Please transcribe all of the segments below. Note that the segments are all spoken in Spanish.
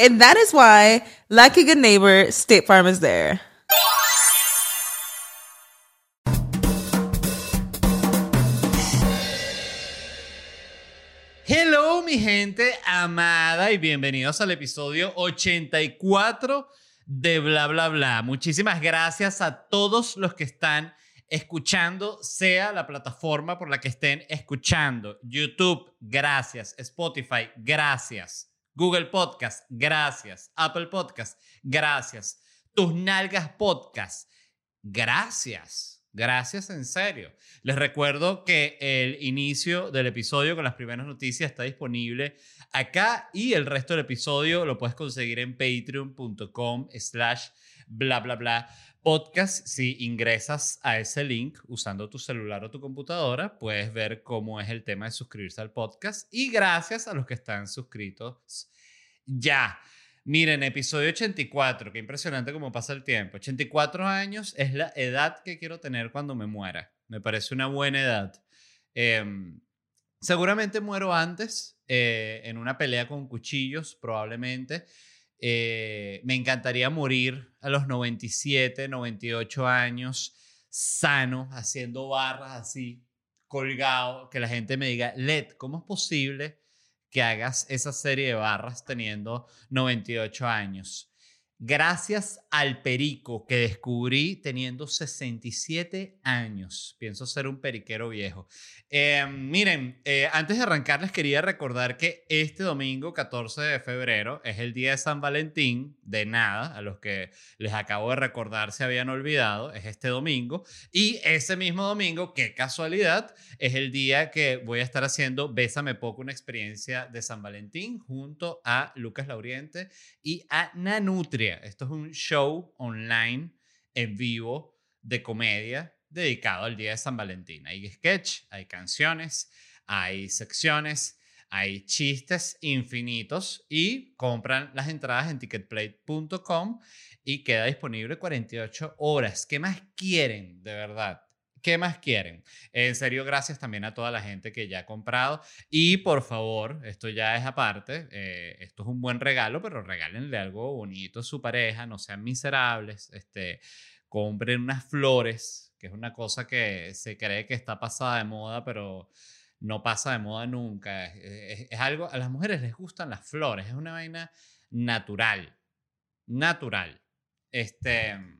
And that is why, like a good neighbor, State Farm is there. Hello, mi gente amada, y bienvenidos al episodio 84 de Bla Bla Bla. Muchísimas gracias a todos los que están escuchando, sea la plataforma por la que estén escuchando. YouTube, gracias. Spotify, gracias. Google Podcast, gracias. Apple Podcast, gracias. Tus nalgas podcast, gracias. Gracias en serio. Les recuerdo que el inicio del episodio con las primeras noticias está disponible acá y el resto del episodio lo puedes conseguir en patreon.com slash bla bla bla podcast. Si ingresas a ese link usando tu celular o tu computadora, puedes ver cómo es el tema de suscribirse al podcast. Y gracias a los que están suscritos ya. Miren, episodio 84, qué impresionante cómo pasa el tiempo. 84 años es la edad que quiero tener cuando me muera. Me parece una buena edad. Em, seguramente muero antes, eh, en una pelea con cuchillos, probablemente. Eh, me encantaría morir a los 97, 98 años, sano, haciendo barras así, colgado, que la gente me diga, Led, ¿cómo es posible que hagas esa serie de barras teniendo 98 años. Gracias al perico que descubrí teniendo 67 años. Pienso ser un periquero viejo. Eh, miren, eh, antes de arrancar les quería recordar que este domingo, 14 de febrero, es el día de San Valentín. De nada, a los que les acabo de recordar se habían olvidado, es este domingo. Y ese mismo domingo, qué casualidad, es el día que voy a estar haciendo Bésame Poco, una experiencia de San Valentín junto a Lucas Lauriente y a Nanutria. Esto es un show online en vivo de comedia dedicado al día de San Valentín. Hay sketch, hay canciones, hay secciones, hay chistes infinitos y compran las entradas en ticketplate.com y queda disponible 48 horas. ¿Qué más quieren, de verdad? ¿Qué más quieren? En serio, gracias también a toda la gente que ya ha comprado. Y por favor, esto ya es aparte, eh, esto es un buen regalo, pero regálenle algo bonito a su pareja, no sean miserables, este, compren unas flores, que es una cosa que se cree que está pasada de moda, pero no pasa de moda nunca. Es, es algo, a las mujeres les gustan las flores, es una vaina natural, natural. Este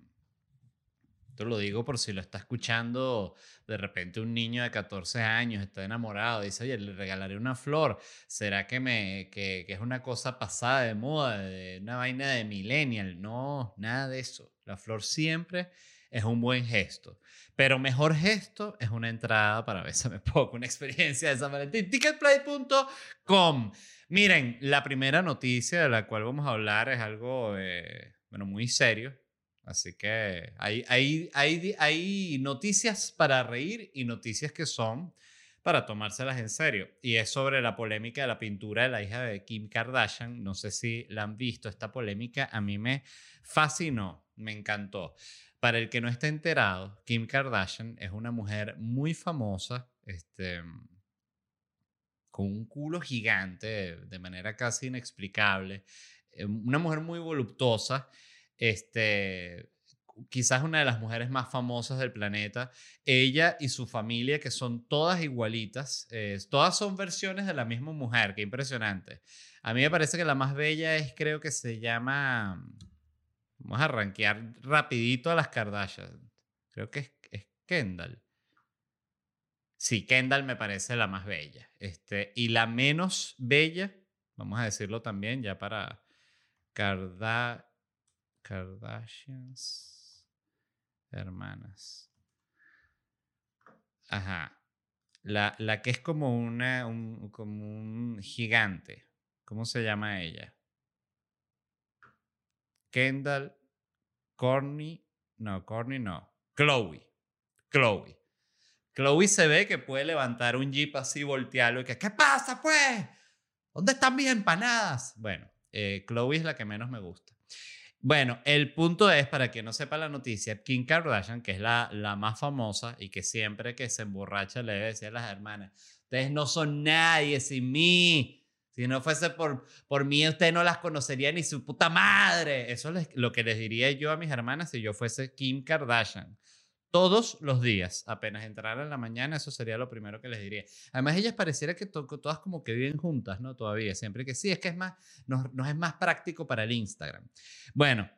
lo digo por si lo está escuchando de repente un niño de 14 años, está enamorado, dice, oye, le regalaré una flor. ¿Será que, me, que, que es una cosa pasada de moda, de una vaina de millennial? No, nada de eso. La flor siempre es un buen gesto. Pero mejor gesto es una entrada para Bésame Poco, una experiencia de San Valentín. Ticketplay.com. Miren, la primera noticia de la cual vamos a hablar es algo, eh, bueno, muy serio. Así que hay, hay, hay, hay noticias para reír y noticias que son para tomárselas en serio. Y es sobre la polémica de la pintura de la hija de Kim Kardashian. No sé si la han visto, esta polémica a mí me fascinó, me encantó. Para el que no esté enterado, Kim Kardashian es una mujer muy famosa, este, con un culo gigante de manera casi inexplicable, eh, una mujer muy voluptuosa, este, quizás una de las mujeres más famosas del planeta, ella y su familia, que son todas igualitas, todas son versiones de la misma mujer, qué impresionante. A mí me parece que la más bella es, creo que se llama, vamos a rankear rapidito a las Kardashian, creo que es, es Kendall. Sí, Kendall me parece la más bella. Este, y la menos bella, vamos a decirlo también ya para Kardashians hermanas. Ajá. La, la que es como, una, un, como un gigante. ¿Cómo se llama ella? Kendall, Corny, no, Corny no, Chloe, Chloe. Chloe se ve que puede levantar un jeep así, voltearlo y que, ¿qué pasa pues? ¿Dónde están mis empanadas? Bueno, eh, Chloe es la que menos me gusta. Bueno, el punto es, para quien no sepa la noticia, Kim Kardashian, que es la, la más famosa y que siempre que se emborracha le decir a las hermanas, ustedes no son nadie sin mí. Si no fuese por, por mí, usted no las conocería ni su puta madre. Eso es lo que les diría yo a mis hermanas si yo fuese Kim Kardashian todos los días. Apenas entraran en la mañana, eso sería lo primero que les diría. Además, ellas pareciera que todas como que viven juntas, ¿no? Todavía, siempre que sí, es que es más, nos, es más práctico para el Instagram. Bueno,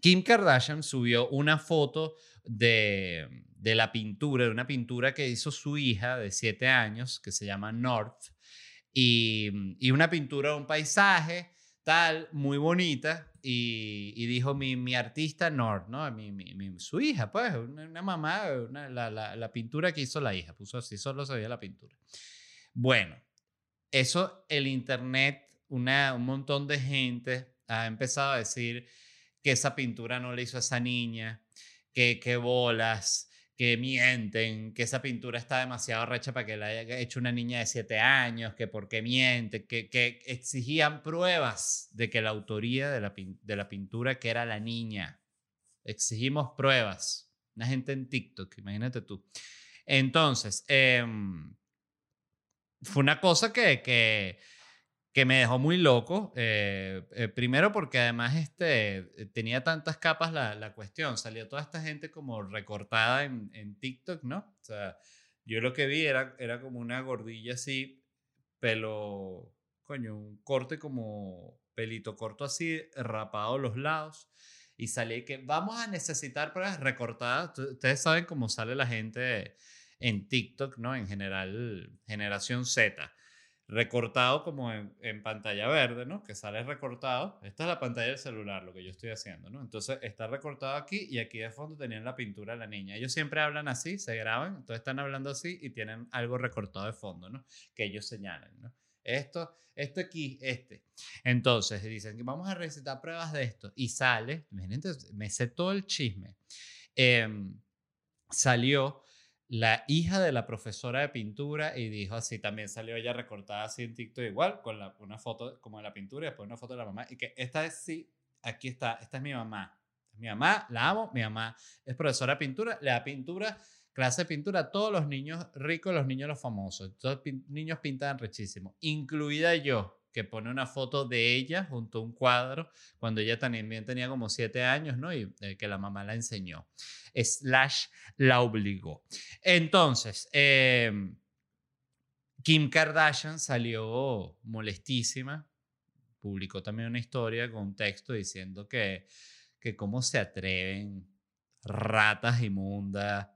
Kim Kardashian subió una foto de, de la pintura, de una pintura que hizo su hija de siete años, que se llama North, y, y una pintura de un paisaje tal, muy bonita, y, dijo mi, mi, artista Nord, ¿no? Mi, mi, su hija, pues, una, mamá, la, la, la, pintura que hizo la hija, puso así, solo se veía la pintura. Bueno, eso, el Internet, una, un montón de gente ha empezado a decir que esa pintura no le hizo esa niña, que, que bolas, que mienten, que esa pintura está demasiado recha para que la haya hecho una niña de siete años, que por qué miente, que, que exigían pruebas de que la autoría de la, de la pintura que era la niña. Exigimos pruebas. Una gente en TikTok, imagínate tú. Entonces, em, fue una cosa que, que que me dejó muy loco. Eh, eh, primero porque además este, eh, tenía tantas capas la, la, cuestión. Salió toda esta gente como recortada en, en, TikTok, ¿no? O sea, yo lo que vi era, era como una gordilla así, pelo, coño, un corte como pelito corto así, rapado los lados. Y salí que vamos a necesitar pruebas recortadas. Ustedes saben cómo sale la gente en TikTok, ¿no? En general, generación Z recortado como en, pantalla verde, ¿no? Que sale recortado. Esta es la pantalla del celular, lo que yo estoy haciendo, ¿no? Entonces está recortado aquí y aquí de fondo tenían la pintura de la niña. Ellos siempre hablan así, se graban, entonces están hablando así y tienen algo recortado de fondo, ¿no? Que ellos señalan, ¿no? Esto, esto aquí, este. Entonces dicen que vamos a recitar pruebas de esto y sale, imagínate, me sé todo el chisme. Em, salió la hija de la profesora de pintura y dijo así, también salió ella recortada así en TikTok igual, con la, una foto como de la pintura y después una foto de la mamá, y que esta es sí, aquí está, esta es mi mamá. Mi mamá, la amo, mi mamá es profesora de pintura, le da pintura, clase de pintura a todos los niños ricos, los niños los famosos, todos los niños pintan rechísimo, incluida yo que pone una foto de ella junto a un cuadro cuando ella también tenía como siete años, ¿no? Y eh, que la mamá la enseñó. Slash la obligó. Entonces, em, Kim Kardashian salió molestísima, publicó también una historia con un texto diciendo que, que cómo se atreven ratas inmundas,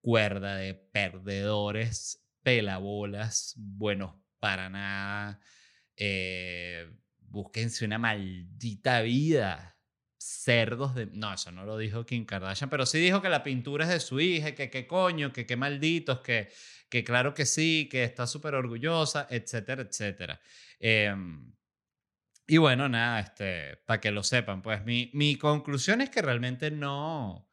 cuerda de perdedores, pelabolas, buenos para nada, eh, búsquense una maldita vida. Cerdos de... No, eso no lo dijo Kim Kardashian, pero sí dijo que la pintura es de su hija, que qué coño, que qué malditos, que, que claro que sí, que está súper orgullosa, etcétera, etcétera. Em, y bueno, nada, este, para que lo sepan, pues mi, mi conclusión es que realmente no...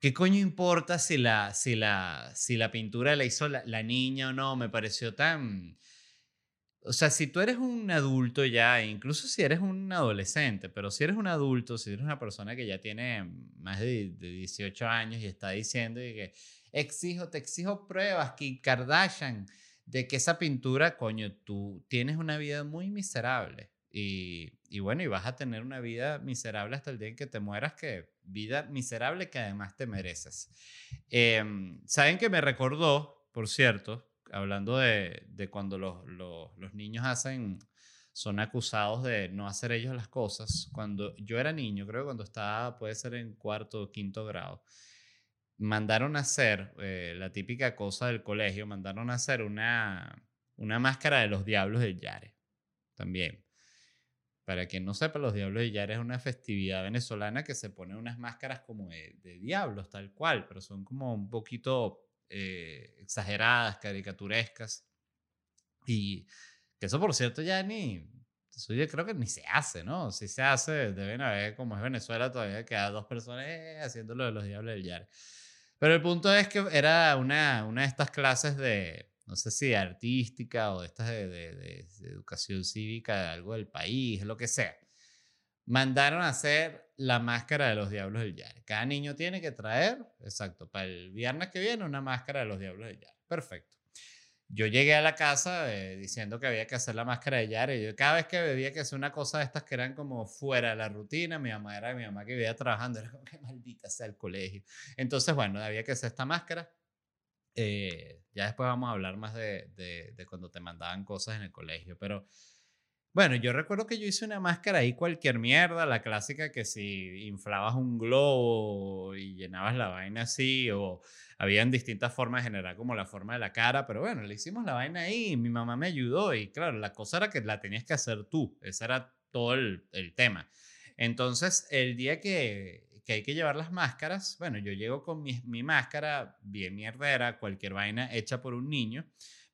¿Qué coño importa si la, si la, si la pintura la hizo la, la niña o no? Me pareció tan o sea, si tú eres un adulto ya, incluso si eres un adolescente, pero si eres un adulto, si eres una persona que ya tiene más de, 18 años y está diciendo que exijo, te exijo pruebas, que Kardashian, de que esa pintura, coño, tú tienes una vida muy miserable. Y, y, bueno, y vas a tener una vida miserable hasta el día en que te mueras, que vida miserable que además te mereces. Em, ¿Saben que me recordó, por cierto, hablando de, de cuando los, los, los, niños hacen, son acusados de no hacer ellos las cosas? Cuando yo era niño, creo que cuando estaba, puede ser en cuarto o quinto grado, mandaron a hacer eh, la típica cosa del colegio, mandaron a hacer una, una máscara de los diablos del Yare. También. Para quien no sepa, los Diablos de Yare es una festividad venezolana que se pone unas máscaras como de, diablos, tal cual, pero son como un poquito eh, exageradas, caricaturescas. Y que eso, por cierto, ya ni. Eso yo creo que ni se hace, ¿no? Si se hace, deben haber, como es Venezuela, todavía queda dos personas eh, haciéndolo de los Diablos del Yare. Pero el punto es que era una, una de estas clases de, no sé si artística o de estas de, educación cívica, algo del país, lo que sea. Mandaron a hacer la máscara de los Diablos del Yare. Cada niño tiene que traer, exacto, para el viernes que viene una máscara de los Diablos del Yare. Perfecto. Yo llegué a la casa eh, diciendo que había que hacer la máscara de Yare. Yo cada vez que veía que hacer una cosa de estas que eran como fuera de la rutina, mi mamá era mi mamá que vivía trabajando, era como que maldita sea el colegio. Entonces, bueno, había que hacer esta máscara. Eh, ya después vamos a hablar más de, de, cuando te mandaban cosas en el colegio, pero bueno, yo recuerdo que yo hice una máscara ahí cualquier mierda, la clásica que si inflabas un globo y llenabas la vaina así, o habían distintas formas de generar como la forma de la cara, pero bueno, le hicimos la vaina ahí mi mamá me ayudó y claro, la cosa era que la tenías que hacer tú, ese era todo el, el tema. Entonces, el día que, que hay que llevar las máscaras, bueno, yo llego con mi, mi máscara bien mierdera, cualquier vaina hecha por un niño,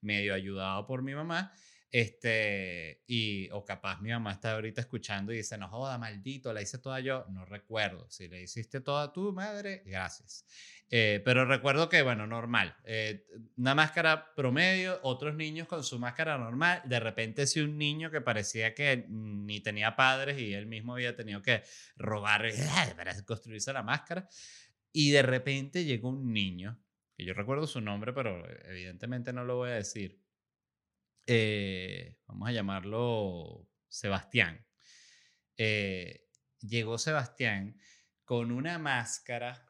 medio ayudado por mi mamá, este, y, o capaz mi mamá está ahorita escuchando y dice, no joda, maldito, la hice toda yo. No recuerdo. Si le hiciste toda tu madre, gracias. Eh, pero recuerdo que, bueno, normal. Eh, una máscara promedio, otros niños con su máscara normal. De repente, si un niño que parecía que ni tenía padres y él mismo había tenido que robar para construirse la máscara. Y de repente llegó un niño, que yo recuerdo su nombre, pero evidentemente no lo voy a decir eh, vamos a llamarlo Sebastián. Eh, llegó Sebastián con una máscara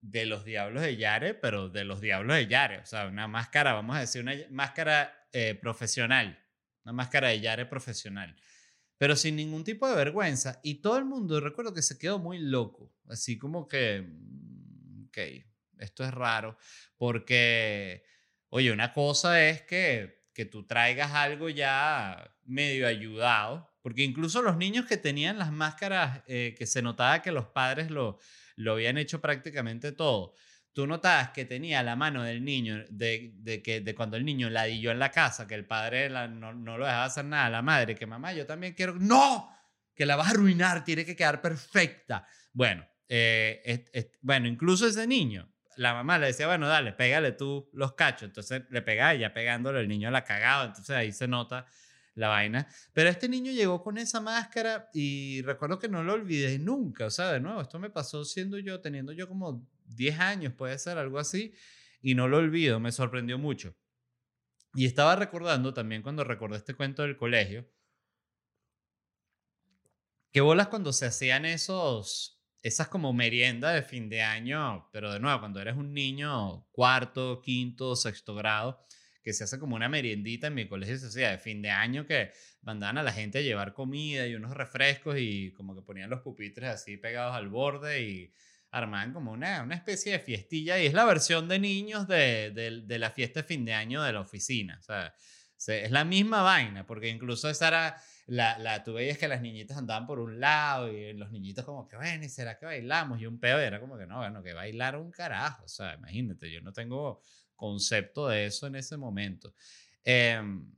de los Diablos de Yare, pero de los Diablos de Yare, o sea, una máscara, vamos a decir, una máscara eh, profesional, una máscara de Yare profesional, pero sin ningún tipo de vergüenza. Y todo el mundo, recuerdo que se quedó muy loco, así como que, mm, ok, esto es raro, porque, oye, una cosa es que que tú traigas algo ya medio ayudado, porque incluso los niños que tenían las máscaras, eh, que se notaba que los padres lo, lo habían hecho prácticamente todo, tú notabas que tenía la mano del niño, de, de que, de cuando el niño ladilló en la casa, que el padre no, no, lo dejaba hacer nada, la madre, que mamá, yo también quiero, no, que la vas a arruinar, tiene que quedar perfecta. Bueno, eh, bueno, incluso ese niño la mamá le decía, bueno, dale, pégale tú los cachos. Entonces le pegaba y ya pegándole el niño la cagaba. Entonces ahí se nota la vaina. Pero este niño llegó con esa máscara y recuerdo que no lo olvidé nunca. O sea, de nuevo, esto me pasó siendo yo, teniendo yo como 10 años, puede ser algo así, y no lo olvido, me sorprendió mucho. Y estaba recordando también cuando recordé este cuento del colegio, que bolas cuando se hacían esos esas como merienda de fin de año, pero de nuevo, cuando eres un niño cuarto, quinto, sexto grado, que se hace como una meriendita en mi colegio, se hacía de fin de año que mandaban a la gente a llevar comida y unos refrescos y como que ponían los pupitres así pegados al borde y armaban como una, una especie de fiestilla y es la versión de niños de, de la fiesta de fin de año de la oficina. O sea, es la misma vaina, porque incluso esa era la, la, tú veías que las niñitas andaban por un lado y los niñitos como que, bueno, ¿y será que bailamos? Y un pedo era como que, no, bueno, que bailar un carajo. O sea, imagínate, yo no tengo concepto de eso en ese momento. Em,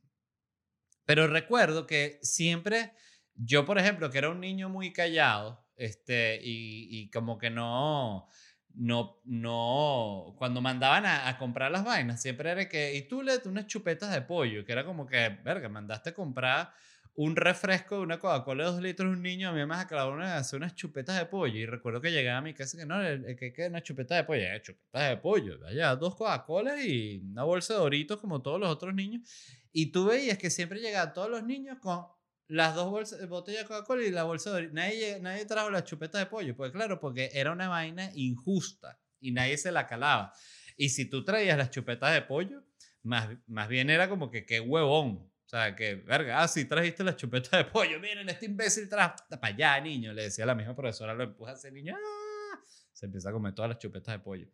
pero recuerdo que siempre, yo por ejemplo, que era un niño muy callado, este, y, y como que no, no, no, cuando mandaban a, a, comprar las vainas, siempre era que, y tú le unas chupetas de pollo, que era como que, verga, mandaste a comprar un refresco, una Coca-Cola de dos litros, un niño, a mí me acababa una, hacer unas chupetas de pollo. Y recuerdo que llegaba a mi casa que no, que queda una chupeta de pollo, eh, chupetas de pollo. Allá, dos Coca-Colas y una bolsa de doritos como todos los otros niños. Y tú veías que siempre llegaban todos los niños con las dos bolsas, botellas de Coca-Cola y la bolsa de doritos. Nadie, nadie trajo las chupetas de pollo. Pues claro, porque era una vaina injusta y nadie se la calaba. Y si tú traías las chupetas de pollo, más, más bien era como que qué huevón sea, que, verga, ah, sí, trajiste la chupeta de pollo. Miren, este imbécil trajo para allá, niño. Le decía la misma profesora, lo empuja a ese niño. ¡ah! Se empieza a comer todas las chupetas de pollo.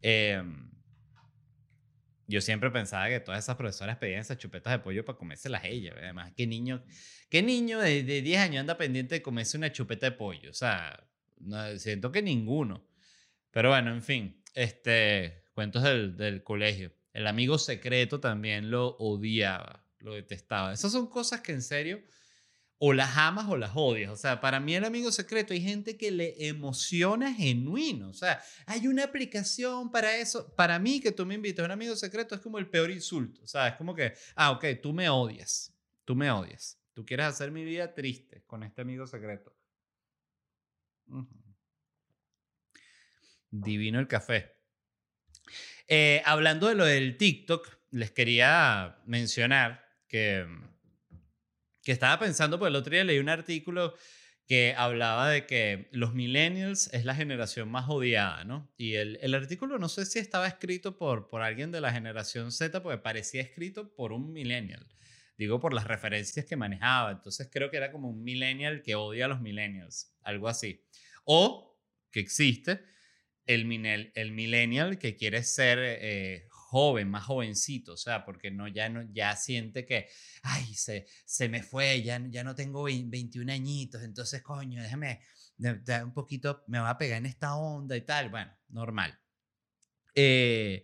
Em, yo siempre pensaba que todas esas profesoras pedían esas chupetas de pollo para comérselas ellas. Además, ¿qué niño, qué niño de, de 10 años anda pendiente de comerse una chupeta de pollo? O sea, no, siento que ninguno. Pero bueno, en fin, este, cuentos del, del colegio. El amigo secreto también lo odiaba lo detestaba. Esas son cosas que en serio o las amas o las odias. O sea, para mí el amigo secreto hay gente que le emociona genuino. O sea, hay una aplicación para eso. Para mí que tú me invites a un amigo secreto es como el peor insulto. O sea, es como que, ah, ok, tú me odias. Tú me odias. Tú quieres hacer mi vida triste con este amigo secreto. Divino el café. Eh, hablando de lo del TikTok, les quería mencionar que, estaba pensando, pues el otro día leí un artículo que hablaba de que los millennials es la generación más odiada, ¿no? Y el, el, artículo no sé si estaba escrito por, por alguien de la generación Z, porque parecía escrito por un millennial. Digo por las referencias que manejaba. Entonces creo que era como un millennial que odia a los millennials, algo así. O que existe el, el millennial que quiere ser eh, joven, más jovencito, o sea, porque no ya no ya siente que ay, se, se me fue, ya, ya no tengo 21 añitos, entonces coño, déjame un poquito me va a pegar en esta onda y tal, bueno, normal. Eh,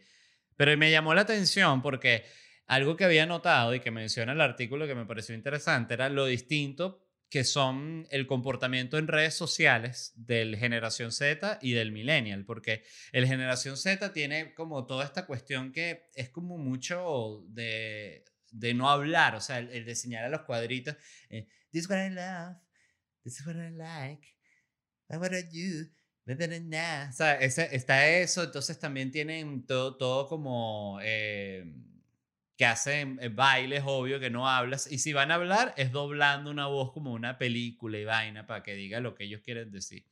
pero me llamó la atención porque algo que había notado y que menciona el artículo que me pareció interesante era lo distinto que son el comportamiento en redes sociales del generación Z y del millennial, porque el generación Z tiene como toda esta cuestión que es como mucho de, de no hablar, o sea, el, de señalar los cuadritos, eh, this is what I love, this is what I like, what are you? O sea, ese, está eso, entonces también tienen todo, todo como... Eh, que hacen eh, bailes, obvio, que no hablas. Y si van a hablar, es doblando una voz como una película y vaina para que diga lo que ellos quieren decir.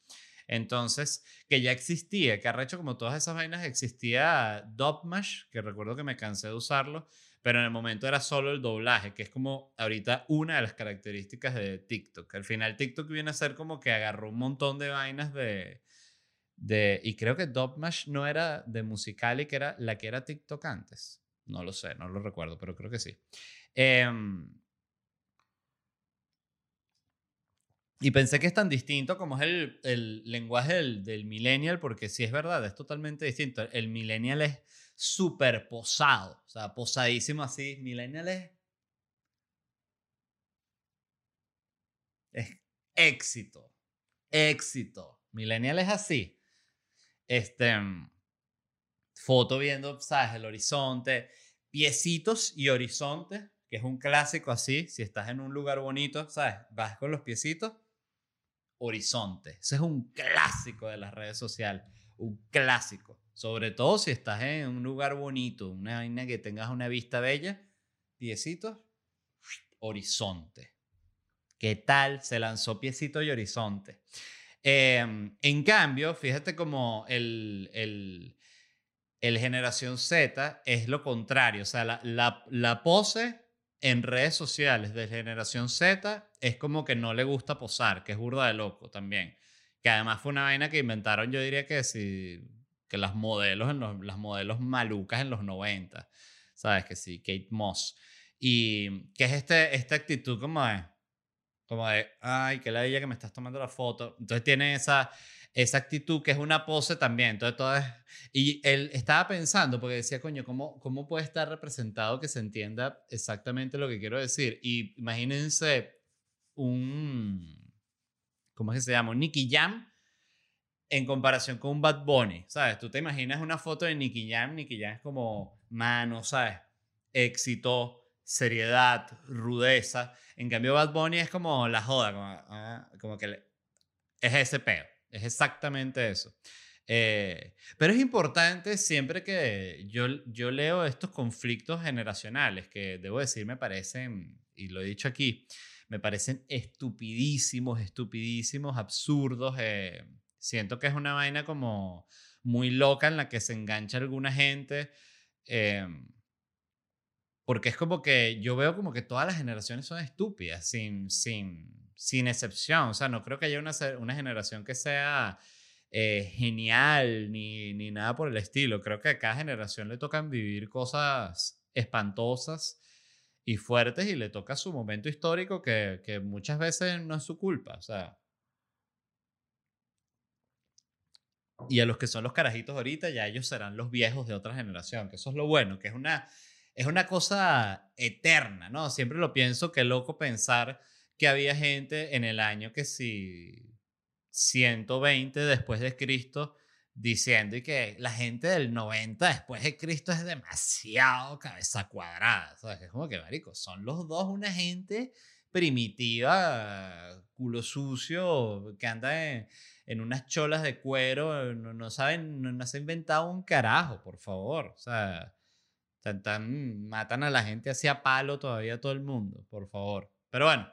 Entonces, que ya existía, que arrecho como todas esas vainas, existía Dubmash, que recuerdo que me cansé de usarlo, pero en el momento era solo el doblaje, que es como ahorita una de las características de TikTok. Al final TikTok viene a ser como que agarró un montón de vainas de... de y creo que Dubmash no era de musical y que era la que era TikTok antes. No lo sé, no lo recuerdo, pero creo que sí. Em, y pensé que es tan distinto como es el, el lenguaje del, del, millennial, porque sí es verdad, es totalmente distinto. El millennial es súper posado, o sea, posadísimo así. Millennial es... Es éxito, éxito. Millennial es así. Este foto viendo, ¿sabes? El horizonte, piecitos y horizonte, que es un clásico así, si estás en un lugar bonito, ¿sabes? Vas con los piecitos, horizonte. Ese es un clásico de las redes sociales, un clásico. Sobre todo si estás en un lugar bonito, una vaina que tengas una vista bella, piecitos, horizonte. ¿Qué tal? Se lanzó piecito y horizonte. Em, en cambio, fíjate como el, el, el generación Z es lo contrario. O sea, la, la, pose en redes sociales de generación Z es como que no le gusta posar, que es burda de loco también. Que además fue una vaina que inventaron, yo diría que sí, que las modelos, en las modelos malucas en los 90. ¿Sabes? Que sí, Kate Moss. Y que es este, esta actitud como de, como de, ay, que la ella que me estás tomando la foto. Entonces tiene esa, esa actitud que es una pose también. Entonces, todo Y él estaba pensando, porque decía, coño, ¿cómo, ¿cómo puede estar representado que se entienda exactamente lo que quiero decir? Y imagínense un... ¿Cómo es que se llama? Un Nicky Jam en comparación con un Bad Bunny, ¿sabes? Tú te imaginas una foto de Nicky Jam, Nicky Jam es como mano, ¿sabes? Éxito, seriedad, rudeza. En cambio, Bad Bunny es como la joda, como, ah, como que le- es ese peo, es exactamente eso. Eh, pero es importante siempre que yo, yo leo estos conflictos generacionales que, debo decir, me parecen, y lo he dicho aquí, me parecen estupidísimos, estupidísimos, absurdos. eh, siento que es una vaina como muy loca en la que se engancha alguna gente. eh, porque es como que yo veo como que todas las generaciones son estúpidas, sin, sin, sin excepción. O sea, no creo que haya una, una generación que sea eh, genial ni, ni nada por el estilo. Creo que a cada generación le tocan vivir cosas espantosas y fuertes y le toca su momento histórico que, que muchas veces no es su culpa. O sea, y a los que son los carajitos ahorita, ya ellos serán los viejos de otra generación, que eso es lo bueno, que es una, es una cosa eterna, ¿no? Siempre lo pienso, qué loco pensar que había gente en el año que si 120 después de Cristo diciendo y que la gente del 90 después de Cristo es demasiado cabeza cuadrada, ¿sabes? Es como que, marico, son los dos una gente primitiva, culo sucio, que anda en, unas cholas de cuero, no, saben, no, no se ha inventado un carajo, por favor, o sea, tan, tan- matan a la gente así a palo todavía todo el mundo, por favor. Pero bueno,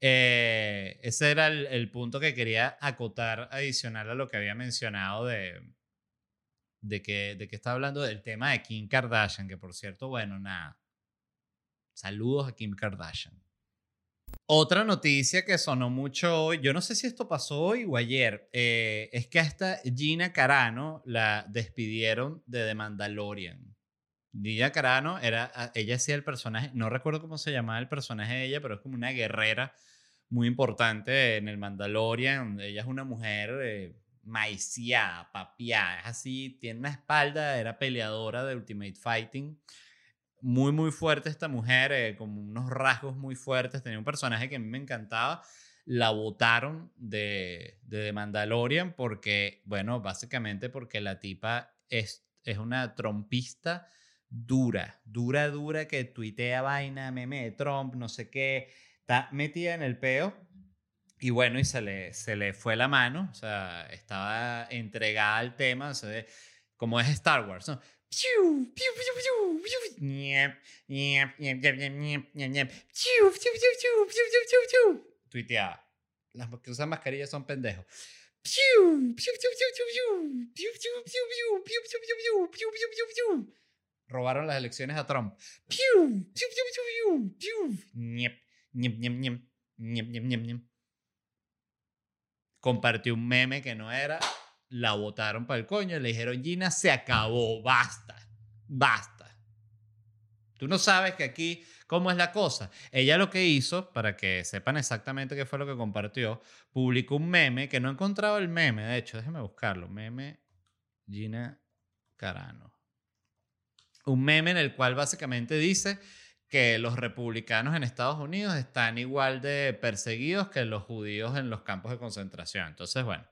eh, ese era el, punto que quería acotar adicional a lo que había mencionado de, de, que, de que estaba hablando del tema de Kim Kardashian, que por cierto, bueno, nada. Saludos a Kim Kardashian. Otra noticia que sonó mucho hoy, yo no sé si esto pasó hoy o ayer, eh, es que hasta Gina Carano la despidieron de The Mandalorian. Gina Carano era, ah, ella hacía el personaje, no recuerdo cómo se llamaba el personaje de ella, pero es como una guerrera muy importante en el Mandalorian. Ella es una mujer eh, maiciada, papiada, es así, tiene una espalda, era peleadora de Ultimate Fighting. Muy, muy fuerte esta mujer, eh, con unos rasgos muy fuertes. Tenía un personaje que a mí me encantaba. La votaron de, de Mandalorian porque, bueno, básicamente porque la tipa es, es una trompista dura, dura, dura, que tuitea vaina, meme Trump, no sé qué, está metida en el peo. Y bueno, y se le, se le fue la mano, o sea, estaba entregada al tema, o sea, como es Star Wars, ¿no? Tuiteaba. Las que usan mascarillas son pendejos robaron las elecciones a Trump. ¡Piu! ¡Piu, Compartió un meme que no era, la votaron para el coño y le dijeron, Gina, se acabó, basta, basta. Tú no sabes que aquí, ¿cómo es la cosa? Ella lo que hizo, para que sepan exactamente qué fue lo que compartió, publicó un meme que no encontraba el meme, de hecho, déjeme buscarlo, meme Gina Carano. Un meme en el cual básicamente dice que los republicanos en Estados Unidos están igual de perseguidos que los judíos en los campos de concentración. Entonces, bueno,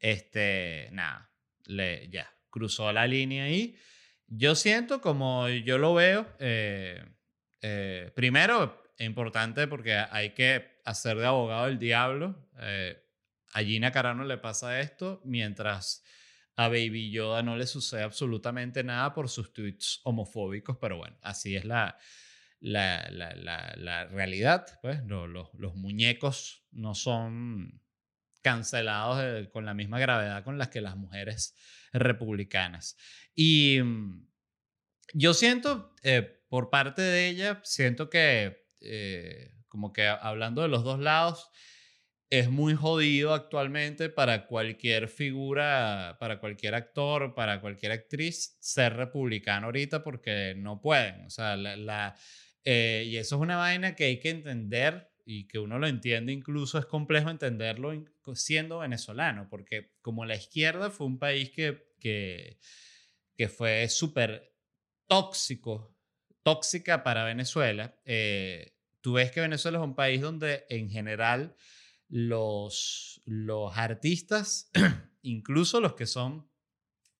este, nada, le, ya, cruzó la línea ahí. Yo siento, como yo lo veo, eh, eh, primero, importante porque hay que hacer de abogado del diablo. Eh, a Gina Carano le pasa esto, mientras a Baby Yoda no le sucede absolutamente nada por sus tweets homofóbicos, pero bueno, así es la, la, la, la, la realidad. Pues lo- lo- los muñecos no son cancelados de- con la misma gravedad con las que las mujeres republicanas. Y mm, yo siento, eh, por parte de ella, siento que, eh, como que hablando de los dos lados, es muy jodido actualmente para cualquier figura, para cualquier actor, para cualquier actriz ser republicano ahorita porque no pueden. O sea, la, eh, y eso es una vaina que hay que entender y que uno lo entiende incluso es complejo entenderlo siendo venezolano, porque como la izquierda fue un país que, que, que fue súper tóxico, tóxica para Venezuela, eh, tú ves que Venezuela es un país donde en general los, los artistas, incluso los que son,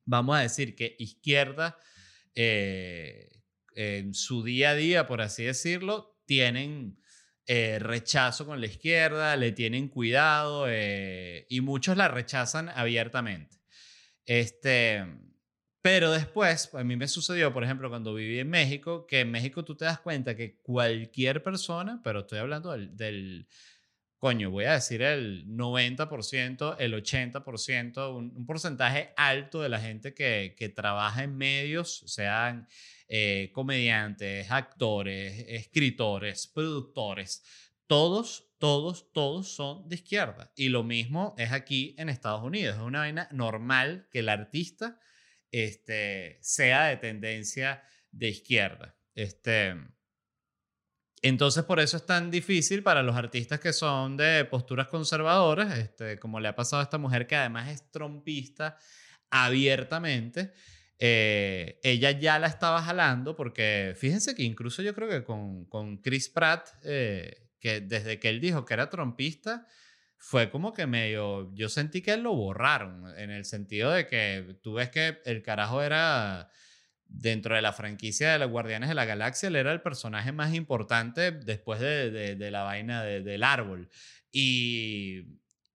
vamos a decir que izquierda, eh, en su día a día, por así decirlo, tienen eh, rechazo con la izquierda, le tienen cuidado eh, y muchos la rechazan abiertamente. Este, pero después, a mí me sucedió, por ejemplo, cuando viví en México, que en México tú te das cuenta que cualquier persona, pero estoy hablando del, coño, voy a decir el 90%, el 80%, un, un porcentaje alto de la gente que, que trabaja en medios, sean eh, comediantes, actores, escritores, productores, todos, todos, todos son de izquierda. Y lo mismo es aquí en Estados Unidos. Es una vaina normal que el artista este, sea de tendencia de izquierda. Este, entonces, por eso es tan difícil para los artistas que son de posturas conservadoras, este, como le ha pasado a esta mujer que además es trompista abiertamente. Eh, ella ya la estaba jalando porque fíjense que incluso yo creo que con, con Chris Pratt, eh, que desde que él dijo que era trompista, fue como que medio, yo sentí que lo borraron, en el sentido de que tú ves que el carajo era, dentro de la franquicia de los Guardianes de la Galaxia, él era el personaje más importante después de, de, la vaina del árbol. Y,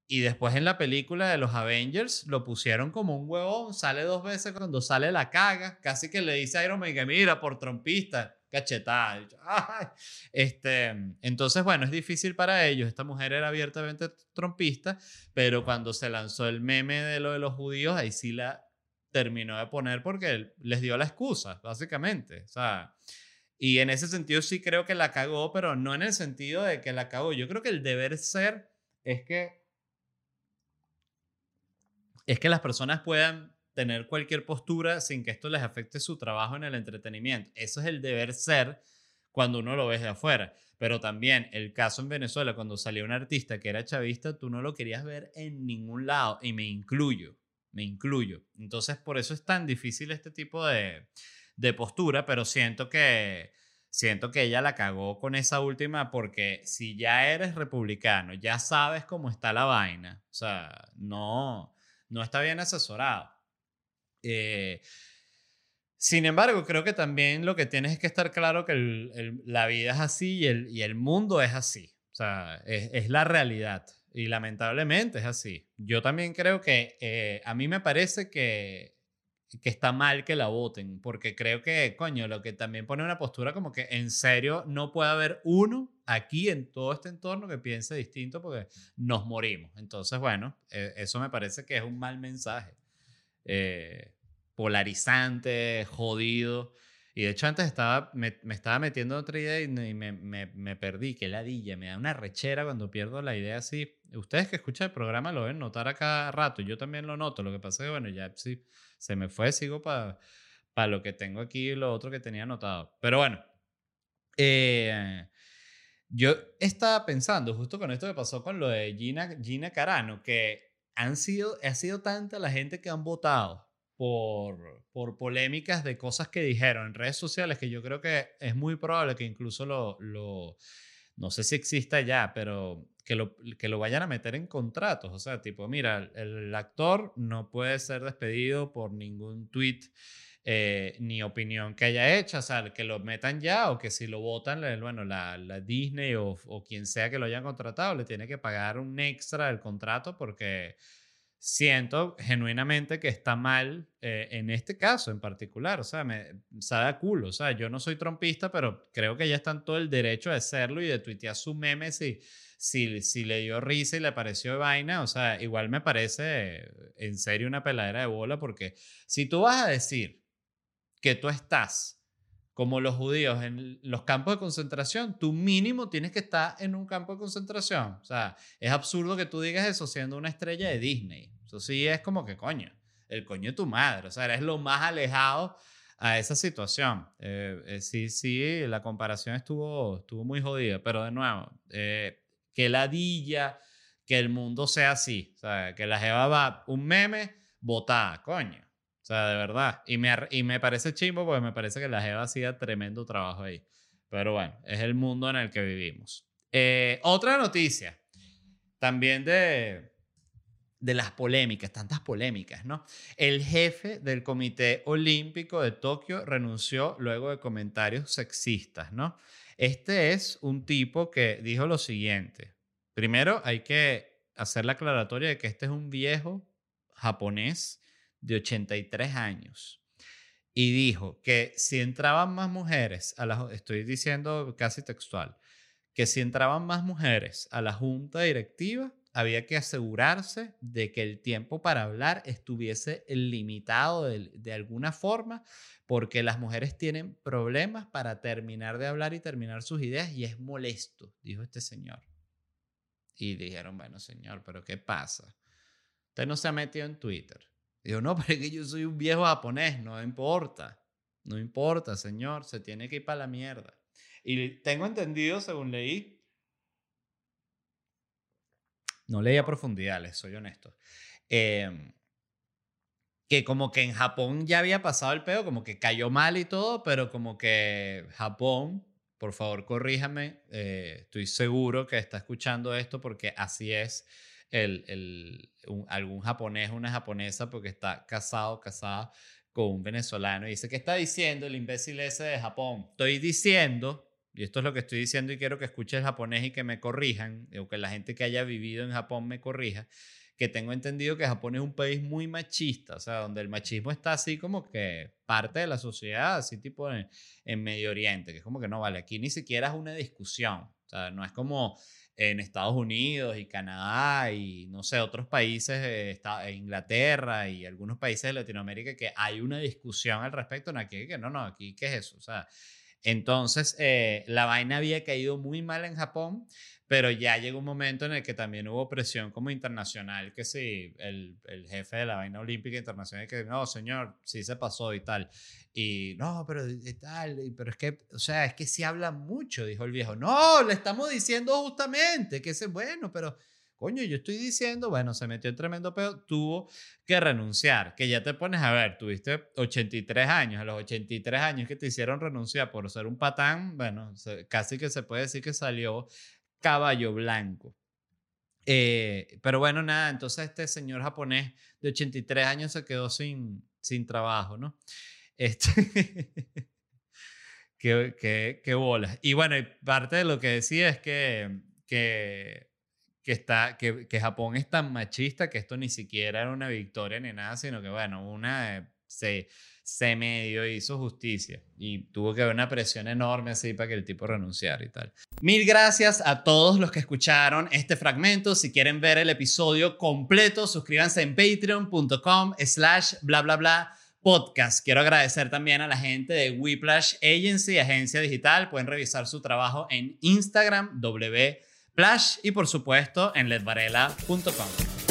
y después en la película de los Avengers lo pusieron como un huevón, sale dos veces cuando sale la caga, casi que le dice a Iron Man que mira, por trompista, cachetada. Este, entonces, bueno, es difícil para ellos. Esta mujer era abiertamente trompista, pero cuando se lanzó el meme de lo de los judíos, ahí sí la terminó de poner porque les dio la excusa, básicamente. O sea, y en ese sentido sí creo que la cagó, pero no en el sentido de que la cagó. Yo creo que el deber ser es que es que las personas puedan tener cualquier postura sin que esto les afecte su trabajo en el entretenimiento. Eso es el deber ser cuando uno lo ves de afuera. Pero también el caso en Venezuela, cuando salió un artista que era chavista, tú no lo querías ver en ningún lado y me incluyo, me incluyo. Entonces, por eso es tan difícil este tipo de, de postura, pero siento que, siento que ella la cagó con esa última porque si ya eres republicano, ya sabes cómo está la vaina, o sea, no, no está bien asesorado. Eh, sin embargo, creo que también lo que tienes es que estar claro que la vida es así y el, y el mundo es así. O sea, es, la realidad. Y lamentablemente es así. Yo también creo que eh, a mí me parece que, que está mal que la voten, porque creo que, coño, lo que también pone una postura como que en serio no puede haber uno aquí en todo este entorno que piense distinto porque nos morimos. Entonces, bueno, eh, eso me parece que es un mal mensaje. Eh, polarizante, jodido. Y de hecho antes estaba, me, estaba metiendo otra idea y, me, me, me, perdí, que ladilla, me da una rechera cuando pierdo la idea así. Ustedes que escuchan el programa lo ven notar a cada rato, yo también lo noto, lo que pasa es que bueno, ya sí, se me fue, sigo para para lo que tengo aquí y lo otro que tenía anotado. Pero bueno, eh, yo estaba pensando justo con esto que pasó con lo de Gina, Gina Carano, que han sido, ha sido tanta la gente que han votado por, por polémicas de cosas que dijeron en redes sociales que yo creo que es muy probable que incluso lo, lo no sé si exista ya, pero que lo, que lo vayan a meter en contratos. O sea, tipo, mira, el, actor no puede ser despedido por ningún tweet eh, ni opinión que haya hecho, o sea, que lo metan ya o que si lo votan, bueno, la, la Disney o, o, quien sea que lo hayan contratado le tiene que pagar un extra del contrato porque siento genuinamente que está mal eh, en este caso en particular. O sea, me sabe a culo. O sea, yo no soy trompista, pero creo que ya están todo el derecho de hacerlo y de tuitear su meme si, si, si le dio risa y le pareció vaina. O sea, igual me parece en serio una peladera de bola porque si tú vas a decir que tú estás como los judíos en los campos de concentración, tú mínimo tienes que estar en un campo de concentración. O sea, es absurdo que tú digas eso siendo una estrella de Disney. Eso sí es como que coño, el coño de tu madre. O sea, eres lo más alejado a esa situación. Eh, eh, sí, sí, la comparación estuvo, estuvo muy jodida, pero de nuevo, eh, que ladilla, que el mundo sea así. O sea, que la jeva va un meme, botada, coño. Sea, de verdad. Y me, y me parece chimbo porque me parece que la Jeva hacía tremendo trabajo ahí. Pero bueno, es el mundo en el que vivimos. Eh, otra noticia, también de, de las polémicas, tantas polémicas, ¿no? El jefe del Comité Olímpico de Tokio renunció luego de comentarios sexistas, ¿no? Este es un tipo que dijo lo siguiente. Primero, hay que hacer la aclaratoria de que este es un viejo japonés de 83 años. Y dijo que si entraban más mujeres a la, estoy diciendo casi textual, que si entraban más mujeres a la junta directiva, había que asegurarse de que el tiempo para hablar estuviese limitado de, alguna forma, porque las mujeres tienen problemas para terminar de hablar y terminar sus ideas y es molesto, dijo este señor. Y dijeron, bueno, señor, pero ¿qué pasa? Usted no se ha metido en Twitter. Dijo, no, pero es que yo soy un viejo japonés, no importa. No importa, señor, se tiene que ir para la mierda. Y tengo entendido, según leí, no leí a profundidad, soy honesto. Em, que como que en Japón ya había pasado el pedo, como que cayó mal y todo, pero como que Japón, por favor corríjame, eh, estoy seguro que está escuchando esto porque así es el, el algún japonés, una japonesa, porque está casado, casada con un venezolano y dice, ¿qué está diciendo el imbécil ese de Japón? Estoy diciendo y esto es lo que estoy diciendo y quiero que escuche el japonés y que me corrijan, o que la gente que haya vivido en Japón me corrija, que tengo entendido que Japón es un país muy machista, o sea, donde el machismo está así como que parte de la sociedad, así tipo en, Medio Oriente, que es como que no vale, aquí ni siquiera es una discusión, o sea, no es como en Estados Unidos y Canadá y no sé, otros países, eh, Inglaterra y algunos países de Latinoamérica que hay una discusión al respecto, no, aquí que no, no, aquí qué es eso, o sea, entonces, eh, la vaina había caído muy mal en Japón, pero ya llegó un momento en el que también hubo presión como internacional, que sí, el, el jefe de la vaina olímpica internacional, que no, señor, sí se pasó y tal. Y no, pero tal, pero es que, o sea, es que sí habla mucho, dijo el viejo. No, le estamos diciendo justamente que es bueno, pero Coño, yo estoy diciendo, bueno, se metió en tremendo pedo, tuvo que renunciar, que ya te pones a ver, tuviste 83 años, a los 83 años que te hicieron renunciar por ser un patán, bueno, casi que se puede decir que salió caballo blanco. Eh, pero bueno, nada, entonces este señor japonés de 83 años se quedó sin, sin trabajo, ¿no? Este... qué, qué, qué bolas. Y bueno, parte de lo que decía es que, que que, está, que, que, Japón es tan machista que esto ni siquiera era una victoria ni nada, sino que, bueno, una eh, se, se medio hizo justicia y tuvo que haber una presión enorme así para que el tipo renunciara y tal. Mil gracias a todos los que escucharon este fragmento. Si quieren ver el episodio completo, suscríbanse en patreon.com slash bla bla bla podcast. Quiero agradecer también a la gente de Whiplash Agency, agencia digital. Pueden revisar su trabajo en Instagram, w Flash y por supuesto en ledvarela.com.